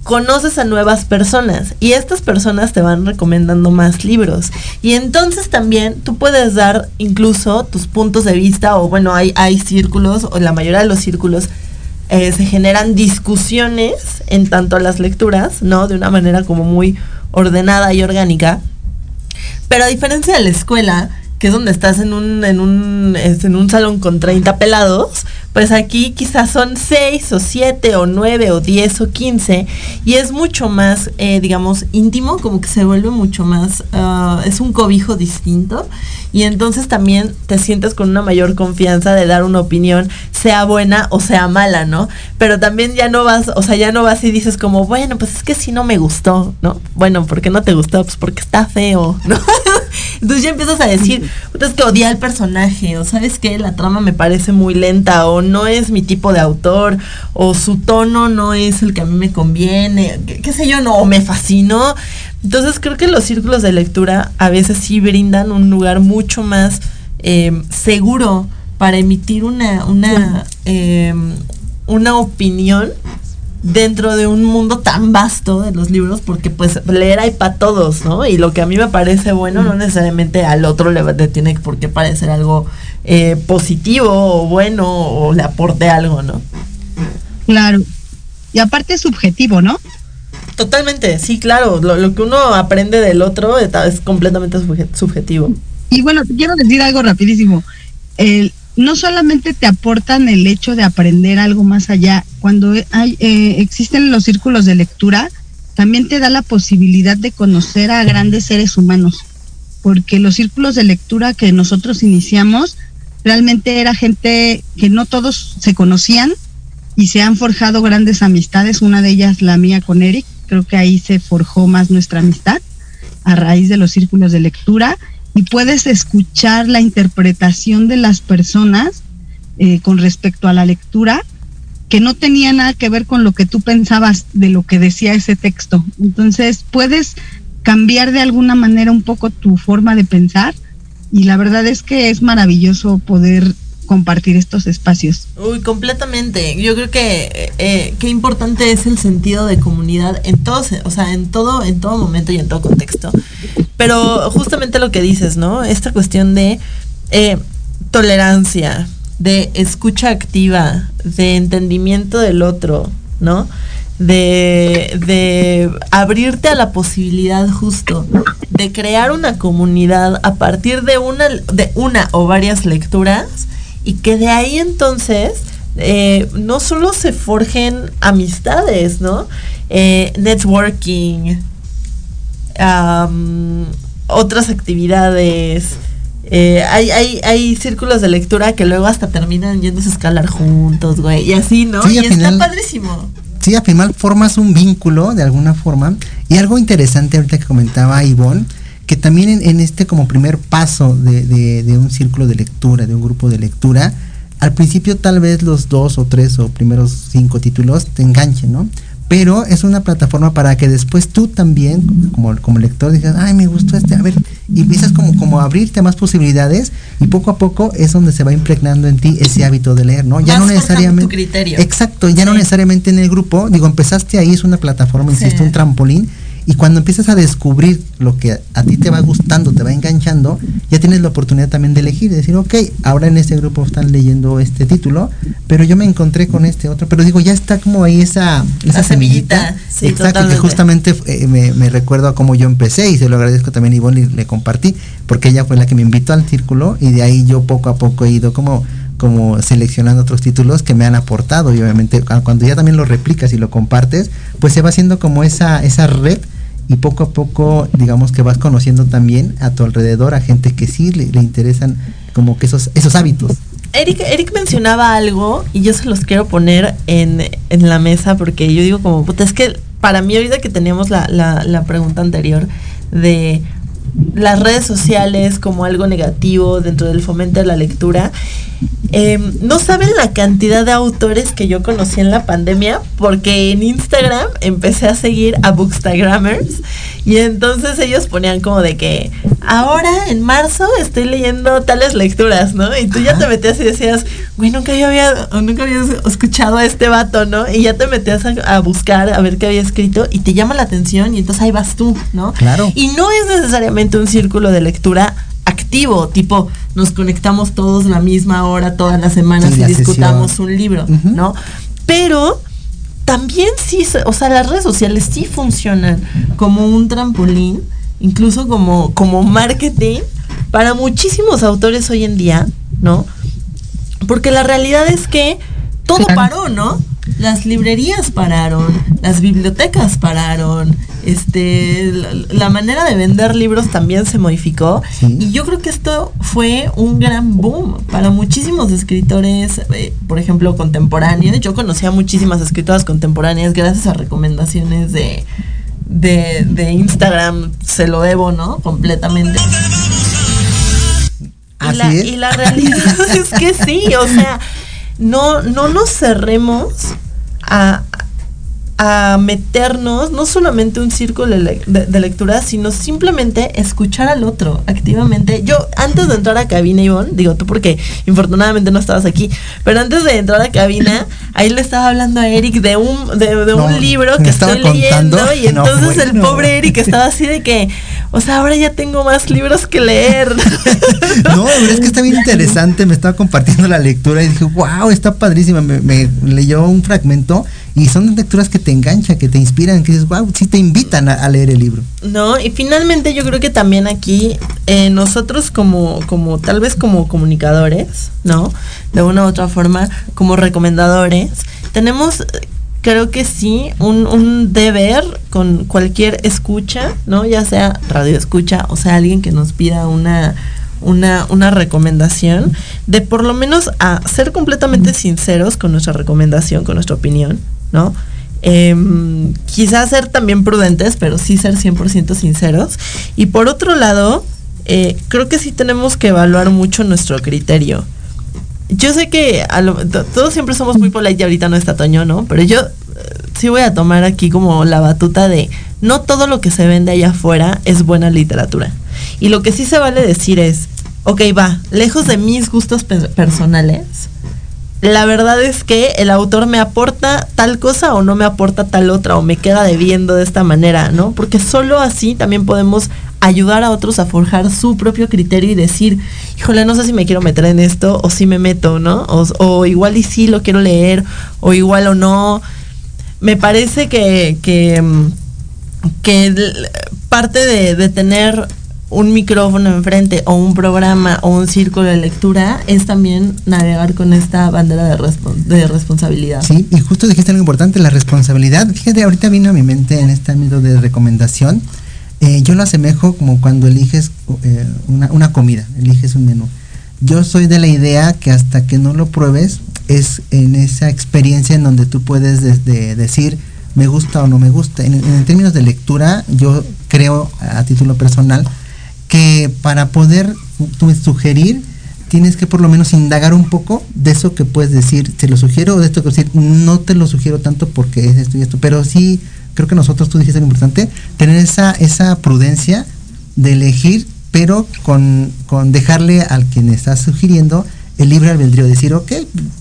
conoces a nuevas personas y estas personas te van recomendando más libros. Y entonces también tú puedes dar incluso tus puntos de vista, o bueno, hay, hay círculos, o la mayoría de los círculos eh, se generan discusiones en tanto a las lecturas, ¿no? De una manera como muy ordenada y orgánica. Pero a diferencia de la escuela, que es donde estás en un, en un, en un salón con 30 pelados, pues aquí quizás son 6 o 7 o 9 o 10 o 15 y es mucho más, eh, digamos, íntimo, como que se vuelve mucho más, ah, es un cobijo distinto y entonces también te sientes con una mayor confianza de dar una opinión, sea buena o sea mala, ¿no? Pero también ya no vas, o sea, ya no vas y dices como, bueno, pues es que si no me gustó, ¿no? Bueno, ¿por qué no te gustó? Pues porque está feo, ¿no? Entonces ya empiezas a decir, "Puta, es que odié al personaje, o sabes que la trama me parece muy lenta, o no es mi tipo de autor, o su tono no es el que a mí me conviene, qué, qué sé yo, no, o me fascinó. Entonces creo que los círculos de lectura a veces sí brindan un lugar mucho más eh, seguro para emitir una, una, eh, una opinión dentro de un mundo tan vasto de los libros, porque pues leer hay para todos, ¿no? Y lo que a mí me parece bueno no necesariamente al otro le, le tiene por qué parecer algo eh, positivo o bueno o le aporte algo, ¿no? Claro. Y aparte es subjetivo, ¿no? Totalmente, sí, claro. Lo, lo que uno aprende del otro es, es completamente subje- subjetivo. Y bueno, te quiero decir algo rapidísimo. El- no solamente te aportan el hecho de aprender algo más allá, cuando hay, eh, existen los círculos de lectura, también te da la posibilidad de conocer a grandes seres humanos, porque los círculos de lectura que nosotros iniciamos realmente era gente que no todos se conocían y se han forjado grandes amistades, una de ellas la mía con Eric, creo que ahí se forjó más nuestra amistad a raíz de los círculos de lectura y puedes escuchar la interpretación de las personas eh, con respecto a la lectura que no tenía nada que ver con lo que tú pensabas de lo que decía ese texto. Entonces puedes cambiar de alguna manera un poco tu forma de pensar y la verdad es que es maravilloso poder compartir estos espacios. Uy, completamente. Yo creo que eh, eh, qué importante es el sentido de comunidad en todo, o sea, en todo, en todo momento y en todo contexto. Pero justamente lo que dices, ¿no? Esta cuestión de eh, tolerancia, de escucha activa, de entendimiento del otro, ¿no? De, de abrirte a la posibilidad justo de crear una comunidad a partir de una, de una o varias lecturas y que de ahí entonces eh, no solo se forjen amistades, ¿no? Eh, networking, am, otras actividades. Eh, hay, hay, hay círculos de lectura que luego hasta terminan yéndose a escalar juntos, güey. Y así, ¿no? Sí, y está padrísimo. Sí, al final formas un vínculo de alguna forma. Y algo interesante ahorita que comentaba Ivonne, que también en, en este como primer paso de, de- de un círculo de lectura, de un grupo de lectura, al principio tal vez los dos o tres o primeros cinco títulos te enganchen, ¿no? pero es una plataforma para que después tú también, como, como lector, digas, ay, me gustó este, a ver, y empiezas como, como a abrirte más posibilidades y poco a poco es donde se va impregnando en ti ese hábito de leer, ¿no? Ya Vas no necesariamente... tu criterio. Exacto, ya no necesariamente en el grupo, digo, empezaste ahí, es una plataforma, insisto, Sí. un trampolín, y cuando empiezas a descubrir lo que a ti te va gustando, te va enganchando, ya tienes la oportunidad también de elegir, de decir, ok, ahora en este grupo están leyendo este título, pero yo me encontré con este otro, pero digo, ya está como ahí esa, esa La semillita, sí, Exacto, totalmente. que justamente eh, me, recuerdo a cómo yo empecé y se lo agradezco también a Ivonne y le compartí, porque ella fue la que me invitó al círculo y de ahí yo poco a poco he ido como como seleccionando otros títulos que me han aportado y obviamente cu- cuando ya también lo replicas y lo compartes, pues se va haciendo como esa esa red y poco a poco digamos que vas conociendo también a tu alrededor a gente que sí le, interesan como que esos esos hábitos. Eric, Eric mencionaba algo y yo se los quiero poner en, en la mesa porque yo digo como, puta, es que para mí ahorita que teníamos la, la, la pregunta anterior de las redes sociales como algo negativo dentro del fomento de la lectura, eh, no saben la cantidad de autores que yo conocí en la pandemia porque en Instagram empecé a seguir a Bookstagrammers y entonces ellos ponían como de que ahora en marzo estoy leyendo tales lecturas, ¿no? Y tú ya te metías y decías, güey, nunca había, había- nunca habías escuchado a este vato, ¿no? Y ya te metías a, a buscar a ver qué había escrito y te llama la atención y entonces ahí vas tú, ¿no? Claro. Y no es necesariamente un círculo de lectura activo, tipo nos conectamos todos la misma hora todas las semanas y la discutamos sesión. un libro. ¿no? Pero también sí, o sea, las redes sociales sí funcionan como un trampolín, incluso como, como marketing para muchísimos autores hoy en día, ¿no? Porque la realidad es que todo paró, ¿no? Las librerías pararon, las bibliotecas pararon, este, la, la manera de vender libros también se modificó Sí. y yo creo que esto fue un gran boom para muchísimos escritores, eh, por ejemplo, contemporáneos. Yo conocí a muchísimas escritoras contemporáneas gracias a recomendaciones de, de, de Instagram, se lo debo, ¿no? Completamente. Y Así la, es. y la realidad es que sí, o sea, no, no nos cerremos a, a meternos, no solamente un círculo de, de- de lectura, sino simplemente escuchar al otro activamente. Yo, antes de entrar a cabina, Ivonne, digo tú porque infortunadamente no estabas aquí, pero antes de entrar a cabina, ahí le estaba hablando a Eric de un, de, de No, un libro que estoy leyendo y No, entonces el pobre Eric estaba así de que, o sea, ahora ya tengo más libros que leer. No, pero es que está bien interesante, me estaba compartiendo la lectura y dije, wow, está padrísima, me, me leyó un fragmento y son lecturas que te enganchan, que te inspiran, que dices, wow, sí te invitan a, leer el libro. No, y finalmente yo creo que también aquí eh, nosotros como, como tal vez como comunicadores, ¿no? De una u otra forma, como recomendadores, tenemos, creo que sí, un, un deber con cualquier escucha, ¿no? Ya sea radio escucha, o sea, alguien que nos pida una, una, una recomendación, de por lo menos a ser completamente sinceros con nuestra recomendación, con nuestra opinión, ¿no? Em, quizás ser también prudentes, pero sí ser 100% sinceros. Y por otro lado, eh, creo que sí tenemos que evaluar mucho nuestro criterio. Yo sé que a lo- to- todos siempre somos muy polite y ahorita no está Toño, ¿no? Pero yo eh, sí voy a tomar aquí como la batuta de no todo lo que se vende allá afuera es buena literatura. Y lo que sí se vale decir es, ok, va, lejos de mis gustos pe- personales, la verdad es que el autor me aporta tal cosa o no me aporta tal otra o me queda debiendo de esta manera, ¿no? Porque solo así también podemos ayudar a otros a forjar su propio criterio y decir, híjole, no sé si me quiero meter en esto o si me meto, ¿no? O, igual y sí lo quiero leer o igual o no. Me parece que, que, mm, que parte de tener un micrófono enfrente o un programa o un círculo de lectura es también navegar con esta bandera de, respon- de responsabilidad. Sí, y justo dijiste algo importante, la responsabilidad. Fíjate, ahorita vino a mi mente en este ámbito de recomendación. eh, yo lo asemejo como cuando eliges eh, una, una comida, eliges un menú. Yo soy de la idea que hasta que no lo pruebes es en esa experiencia en donde tú puedes desde decir me gusta o no me gusta. En términos de lectura, yo creo a título personal que para poder sugerir tienes que por lo menos indagar un poco de eso que puedes decir, te lo sugiero, o de esto que decir, no te lo sugiero tanto porque es esto y esto, pero sí, creo que nosotros, tú dijiste algo importante, tener esa, esa prudencia de elegir, pero con, con dejarle al quien estás sugiriendo el libre albedrío, decir, ok,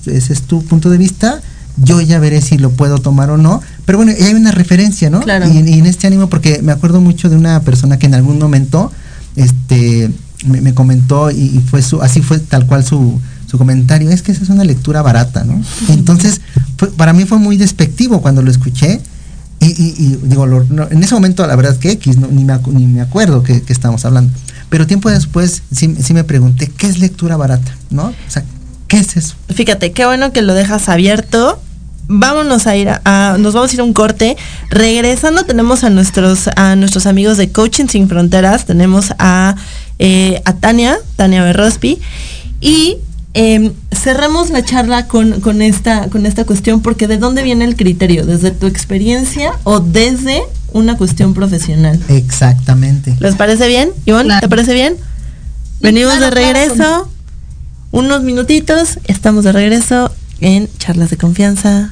ese es tu punto de vista, yo ya veré si lo puedo tomar o no, pero bueno, hay una referencia, ¿no? Claro. Y, y en este ánimo, porque me acuerdo mucho de una persona que en algún momento, este, me, me comentó y, y fue su, así fue tal cual su, su comentario, es que esa es una lectura barata, ¿no? Entonces, fue- para mí fue muy despectivo cuando lo escuché. Y, y- y digo, lo- no, en ese momento la verdad que X, no, ni, me, ni me acuerdo que, que estábamos hablando. Pero tiempo después sí, sí me pregunté, ¿qué es lectura barata? ¿No? O sea, ¿qué es eso? Fíjate, qué bueno que lo dejas abierto. Vámonos a ir a, a- nos vamos a ir a un corte. Regresando tenemos a nuestros a nuestros amigos de Coaching Sin Fronteras. Tenemos a, eh, a Tania, Tania Berrospi. Y eh, cerramos la charla con, con esta, con esta cuestión porque ¿de dónde viene el criterio? ¿Desde tu experiencia o desde una cuestión profesional? Exactamente. ¿Les parece bien? Ivonne, Claro. ¿te parece bien? Venimos claro, de regreso. claro. Unos minutitos. Estamos de regreso en Charlas de Confianza.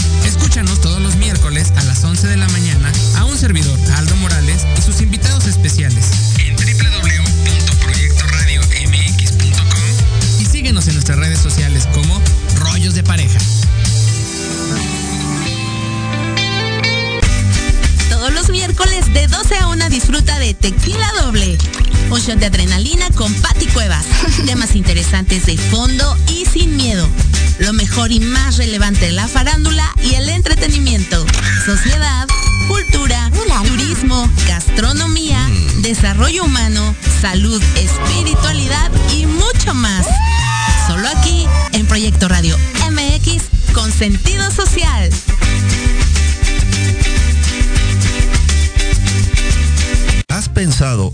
Escúchanos todos los miércoles a las 11 de la mañana a un servidor, Aldo Morales, y sus invitados especiales en www.proyectoradiomx.com y síguenos en nuestras redes sociales como Rollos de Pareja. Todos los miércoles de 12 a 1 disfruta de Tequila Doble. Un de adrenalina con Patti Cuevas. Temas interesantes de fondo y sin miedo. Lo mejor y más relevante de la farándula y el entretenimiento. Sociedad, cultura, turismo, gastronomía, desarrollo humano, salud, espiritualidad y mucho más. Solo aquí en Proyecto Radio MX con sentido social. ¿Has pensado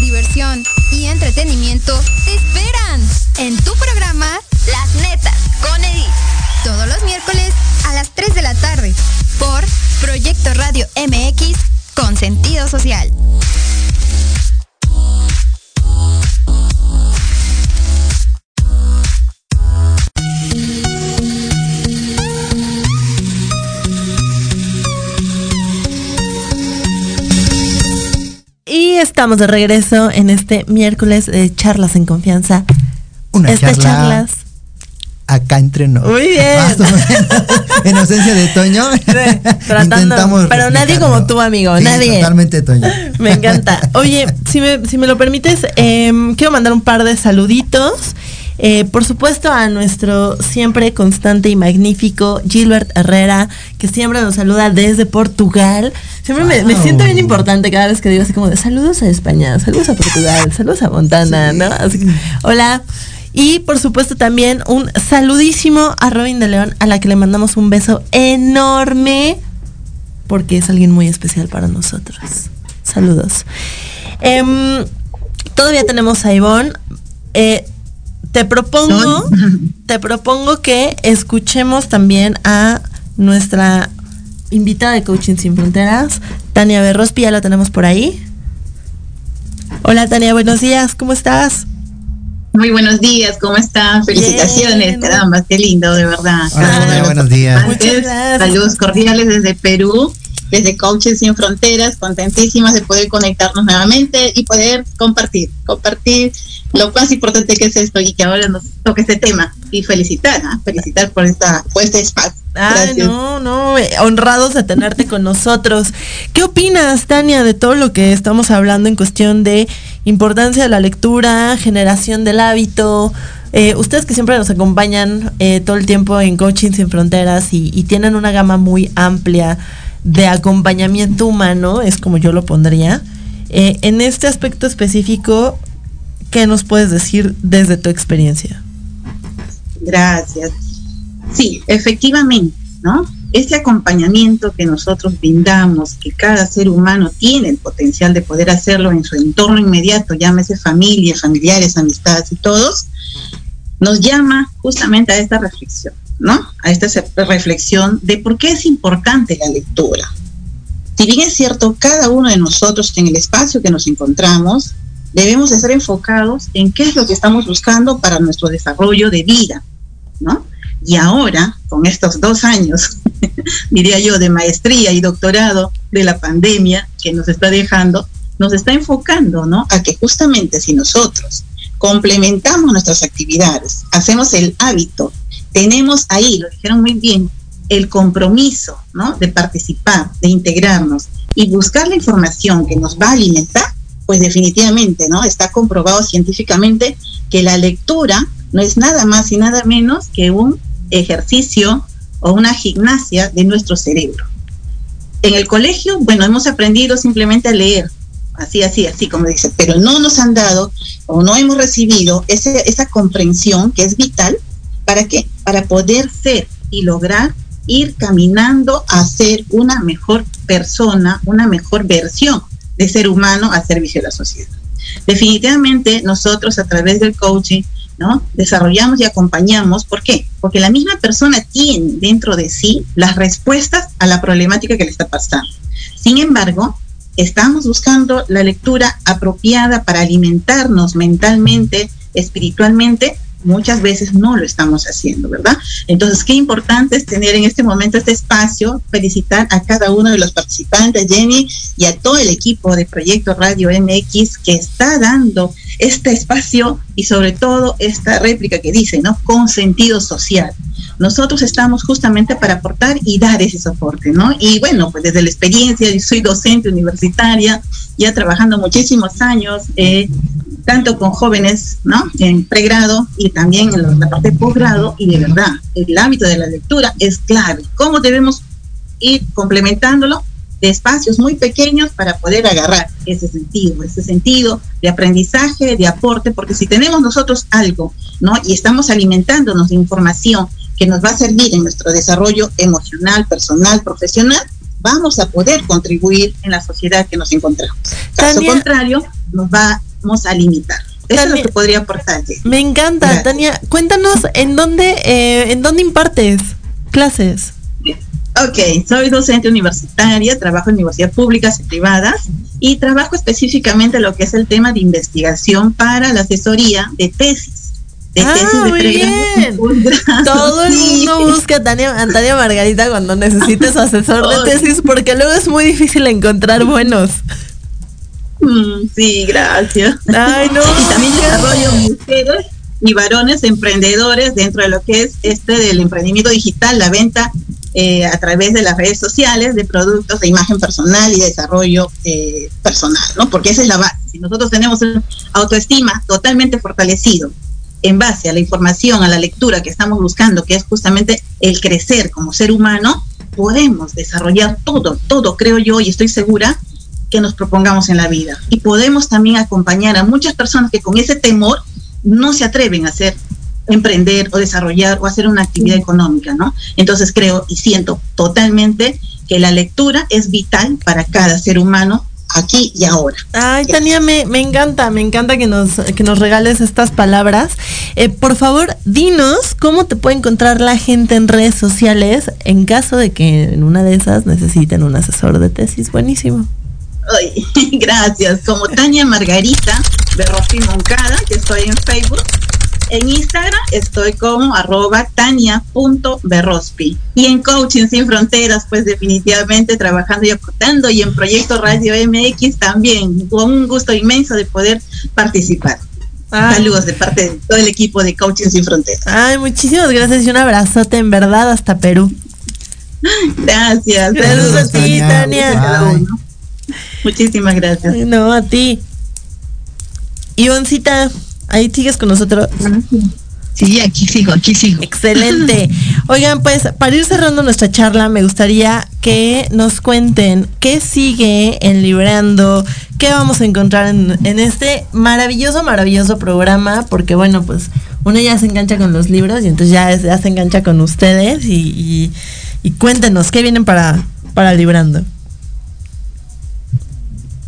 Diversión y entretenimiento estamos de regreso en este miércoles de Charlas en Confianza. Una Estas charla charlas. acá entre nos. Muy bien. Más o menos. en ausencia de Toño. Tratando, intentamos pero nadie como tú, amigo, Sí, nadie. Totalmente Toño. Me encanta. Oye, si me, si me lo permites, em, quiero mandar un par de saluditos. Eh, por supuesto a nuestro siempre constante y magnífico Gilbert Herrera, que siempre nos saluda desde Portugal. Siempre me, siento bien importante cada vez que digo así como de saludos a España, saludos a Portugal, saludos a Montana, ¿no? Así que, hola. Y por supuesto también un saludísimo a Robin de León, a la que le mandamos un beso enorme porque es alguien muy especial para nosotros. Saludos. Em, todavía tenemos a Ivonne. Eh, te propongo, te propongo que escuchemos también a nuestra invitada de Coaching Sin Fronteras, Tania Berrospi, ya la tenemos por ahí. Hola Tania, buenos días, ¿cómo estás? Muy buenos días, ¿cómo están? Felicitaciones, caramba, qué lindo, de verdad. Hola, buenos días. Antes, saludos cordiales desde Perú, desde Coaches Sin Fronteras, contentísimas de poder conectarnos nuevamente y poder compartir, compartir lo más importante que es esto y que ahora nos toque este tema. Y felicitar, ¿ah? felicitar por, esta, por este espacio. Ay, no, no, eh, honrados de tenerte con nosotros. ¿Qué opinas, Tania, de todo lo que estamos hablando en cuestión de importancia de la lectura, generación del hábito? Eh, ustedes que siempre nos acompañan eh, todo el tiempo en Coaching Sin Fronteras y, y tienen una gama muy amplia de acompañamiento humano, es como yo lo pondría. Eh, en este aspecto específico, ¿qué nos puedes decir desde tu experiencia? Gracias. Sí, efectivamente, ¿no? Ese acompañamiento que nosotros brindamos, que cada ser humano tiene el potencial de poder hacerlo en su entorno inmediato, llámese familia, familiares, amistades y todos, nos llama justamente a esta reflexión, ¿no? A esta reflexión de por qué es importante la lectura. Si bien es cierto, cada uno de nosotros en el espacio que nos encontramos, debemos de estar enfocados en qué es lo que estamos buscando para nuestro desarrollo de vida, ¿no? Y ahora, con estos dos años, diría yo, de maestría y doctorado de la pandemia que nos está dejando, nos está enfocando, ¿no? A que justamente si nosotros complementamos nuestras actividades, hacemos el hábito, tenemos ahí, lo dijeron muy bien, el compromiso, ¿no? De participar, de integrarnos y buscar la información que nos va a alimentar, pues definitivamente, ¿no? Está comprobado científicamente que la lectura no es nada más y nada menos que un ejercicio o una gimnasia de nuestro cerebro. En el colegio, bueno, hemos aprendido simplemente a leer, así, así, así como dice, pero no nos han dado o no hemos recibido ese, esa comprensión que es vital para qué? Para poder ser y lograr ir caminando a ser una mejor persona, una mejor versión de ser humano al servicio de la sociedad. Definitivamente nosotros a través del coaching, ¿no? Desarrollamos y acompañamos, ¿por qué? Porque la misma persona tiene dentro de sí las respuestas a la problemática que le está pasando. Sin embargo, estamos buscando la lectura apropiada para alimentarnos mentalmente, espiritualmente, muchas veces no lo estamos haciendo, ¿verdad? Entonces, qué importante es tener en este momento este espacio, felicitar a cada uno de los participantes, Jenny, y a todo el equipo de Proyecto Radio MX que está dando este espacio y sobre todo esta réplica que dice, ¿no? Con sentido social. Nosotros estamos justamente para aportar y dar ese soporte, ¿no? Y bueno, pues desde la experiencia, yo soy docente universitaria, ya trabajando muchísimos años, eh, tanto con jóvenes, ¿no? En pregrado y también en la parte de posgrado, y de verdad, el hábito de la lectura es clave. ¿Cómo debemos ir complementándolo? De espacios muy pequeños para poder agarrar ese sentido, ese sentido de aprendizaje, de aporte, porque si tenemos nosotros algo, ¿no? Y estamos alimentándonos de información que nos va a servir en nuestro desarrollo emocional, personal, profesional, vamos a poder contribuir en la sociedad que nos encontramos. Caso Tania- contrario, nos vamos a limitar. Eso es lo que podría aportar. Me encanta, Gracias. Tania. Cuéntanos en dónde, eh, en dónde impartes clases. Ok, soy docente universitaria, trabajo en universidades públicas y privadas y trabajo específicamente lo que es el tema de investigación para la asesoría de tesis. De Ah, tesis de muy bien. Todo el Sí. mundo busca a Tania, a Tania Margarita cuando necesites asesor de tesis porque luego es muy difícil encontrar buenos. Mm, sí, gracias. Ay, no. Y también desarrollo mujeres y varones emprendedores dentro de lo que es este del emprendimiento digital, la venta eh, a través de las redes sociales de productos de imagen personal y desarrollo eh, personal, ¿no? Porque esa es la base. Si nosotros tenemos autoestima totalmente fortalecido en base a la información, a la lectura que estamos buscando, que es justamente el crecer como ser humano, podemos desarrollar todo, todo, creo yo, y estoy segura que nos propongamos en la vida. Y podemos también acompañar a muchas personas que con ese temor no se atreven a hacer, emprender o desarrollar o hacer una actividad económica, ¿no? Entonces creo y siento totalmente que la lectura es vital para cada ser humano aquí y ahora. Ay, Tania, me, me encanta, me encanta que nos, que nos regales estas palabras. Eh, por favor, dinos cómo te puede encontrar la gente en redes sociales en caso de que en una de esas necesiten un asesor de tesis. Buenísimo. Ay, gracias. Como Tania Margarita de Rosy Moncada, que estoy en Facebook. En Instagram estoy como arroba tania.berrospi. Y en Coaching Sin Fronteras, pues definitivamente trabajando y aportando. Y en Proyecto Radio MX también, con un gusto inmenso de poder participar. Ay. Saludos de parte de todo el equipo de Coaching Sin Fronteras. Ay, muchísimas gracias y un abrazote en verdad hasta Perú. Gracias. Saludos a ti, Tania. Muchísimas gracias. No, a ti. Ivoncita, ahí sigues con nosotros. Sí, aquí sigo, aquí sigo. Excelente. Oigan, pues para ir cerrando nuestra charla, me gustaría que nos cuenten qué sigue en Librando, qué vamos a encontrar en, en este maravilloso, maravilloso programa, porque bueno, pues uno ya se engancha con los libros y entonces ya, se engancha con ustedes y, y- y cuéntenos qué vienen para, para Librando.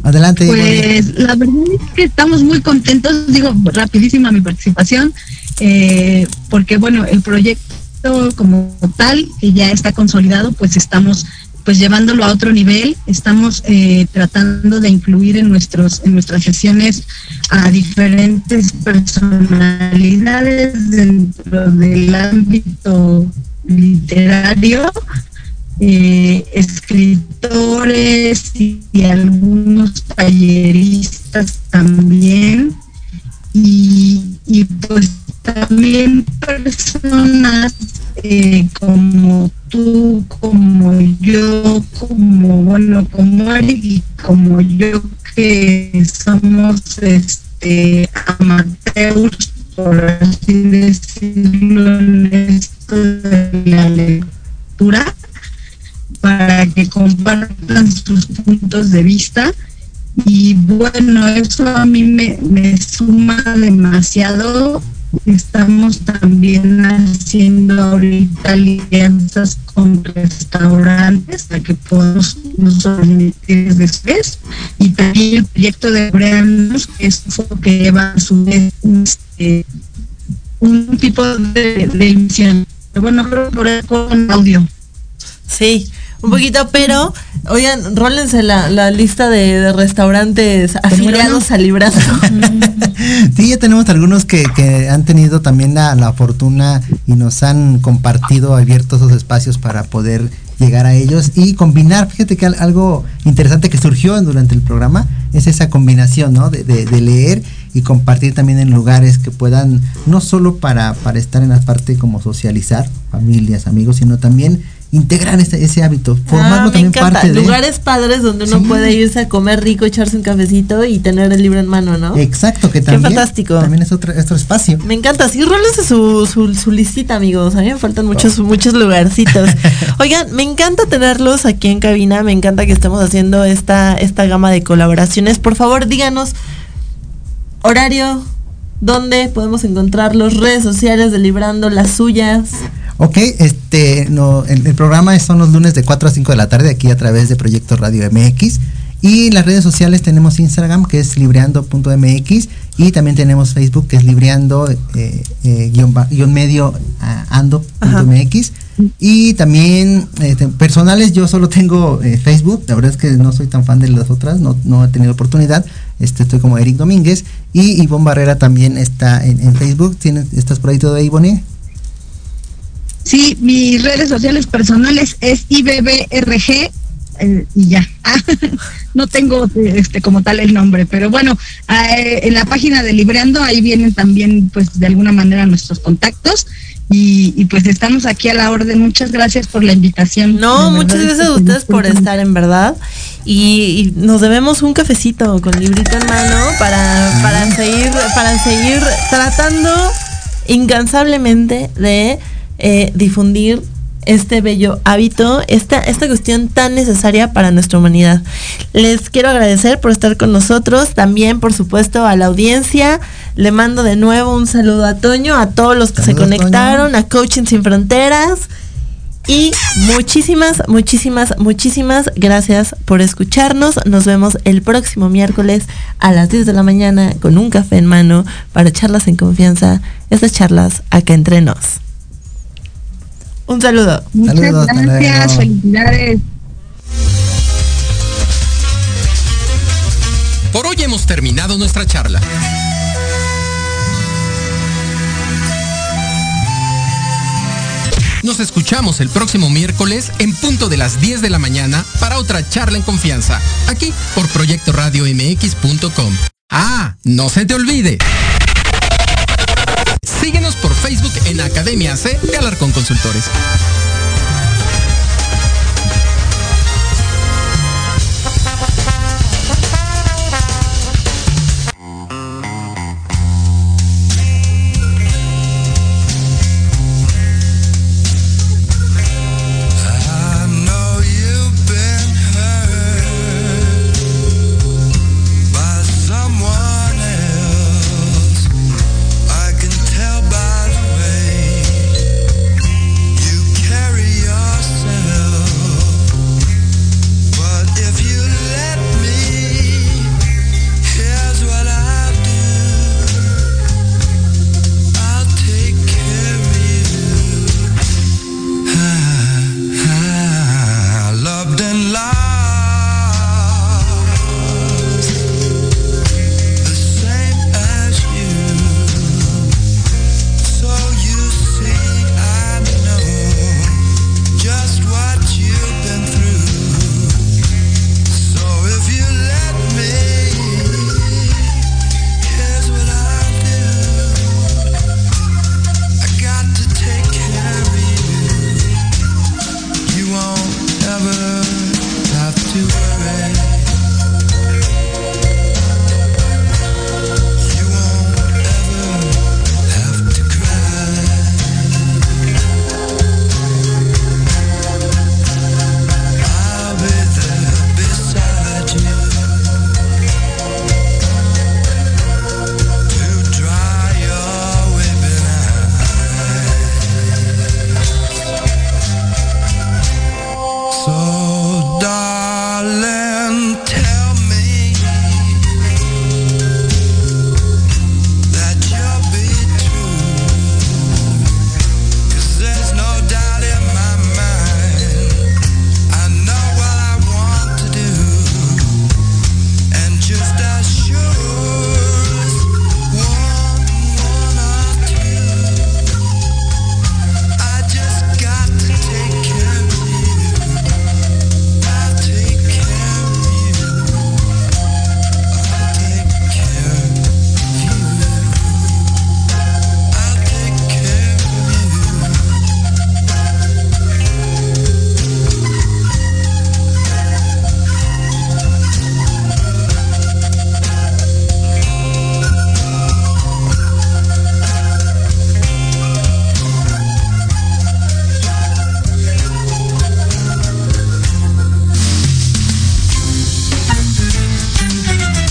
Adelante. Pues la verdad es que estamos muy contentos, digo, rapidísima mi participación, eh, porque bueno, el proyecto como tal, que ya está consolidado, pues estamos pues llevándolo a otro nivel, estamos eh, tratando de incluir en nuestros en nuestras sesiones a diferentes personalidades dentro del ámbito literario eh, escritores y, algunos talleristas también. Y, y pues también personas eh, como tú, como yo, como bueno, como Eric y como yo que somos este amateurs por así decirlo en esto de la lectura para que compartan sus puntos de vista y bueno, eso a mí me, me suma demasiado. Estamos también haciendo ahorita alianzas con restaurantes para que podamos nos transmitir después y también el proyecto de Breanos, que es un que lleva a su vez este, un tipo de, de emisión. Bueno, creo que por con audio. Sí, un poquito, pero oigan, rólense la, la lista de, de restaurantes afiliados a Librando. Sí, ya tenemos algunos que, que han tenido también la, la fortuna y nos han compartido, abierto esos espacios para poder llegar a ellos y combinar. Fíjate que al- algo interesante que surgió durante el programa es esa combinación, ¿no? De, de- de leer y compartir también en lugares que puedan, no solo para, para estar en la parte como socializar, familias, amigos, sino también integrar ese, ese hábito, formarlo Ah, también parte de... Lugares padres donde uno Sí. puede irse a comer rico, echarse un cafecito y tener el libro en mano, ¿no? Exacto, que Qué también, fantástico. también es otro, otro espacio. Me encanta, sí, rólense su, su, su listita, amigos. A mí me faltan muchos, muchos lugarcitos. Oigan, me encanta tenerlos aquí en cabina, me encanta que estemos haciendo esta, esta gama de colaboraciones. Por favor, díganos horario, dónde podemos encontrarlos, redes sociales de Librando, las suyas. Ok, este, no, el, el programa son los lunes de 4 a 5 de la tarde aquí a través de Proyecto Radio MX. Y las redes sociales tenemos Instagram que es libreando.mx y también tenemos Facebook que es libreando eh, eh, guion, ba- guion medio ando.mx. Y también este, personales, yo solo tengo eh, Facebook, la verdad es que no soy tan fan de las otras, no, no he tenido oportunidad. Este, estoy como Eric Domínguez y Ivonne Barrera también está en, Facebook. ¿Tienes, ¿Estás por ahí todo, Ivonne? Sí, mis redes sociales personales es IBBRG eh, y ya. no tengo este como tal el nombre, pero bueno, eh, en la página de Libreando ahí vienen también pues de alguna manera nuestros contactos y, y, pues estamos aquí a la orden. Muchas gracias por la invitación. No, muchas gracias a ustedes por estar en verdad. Y, y nos debemos un cafecito con librito en mano para, para seguir, para seguir tratando incansablemente de eh, difundir este bello hábito, esta, esta cuestión tan necesaria para nuestra humanidad. Les quiero agradecer por estar con nosotros, también por supuesto a la audiencia. Le mando de nuevo un saludo a Toño, a todos los que se conectaron, a Coaching Sin Fronteras. Y muchísimas, muchísimas, muchísimas gracias por escucharnos. Nos vemos el próximo miércoles a las 10 de la mañana con un café en mano para charlas en confianza. Estas charlas acá entre nos. Un saludo. Muchas Saludos, gracias, felicidades. Por hoy hemos terminado nuestra charla. Nos escuchamos el próximo miércoles en punto de las 10 de la mañana para otra charla en confianza, aquí por Proyecto Radio MX.com. Ah, no se te olvide. Síguenos por Facebook en Academia C de Consultores.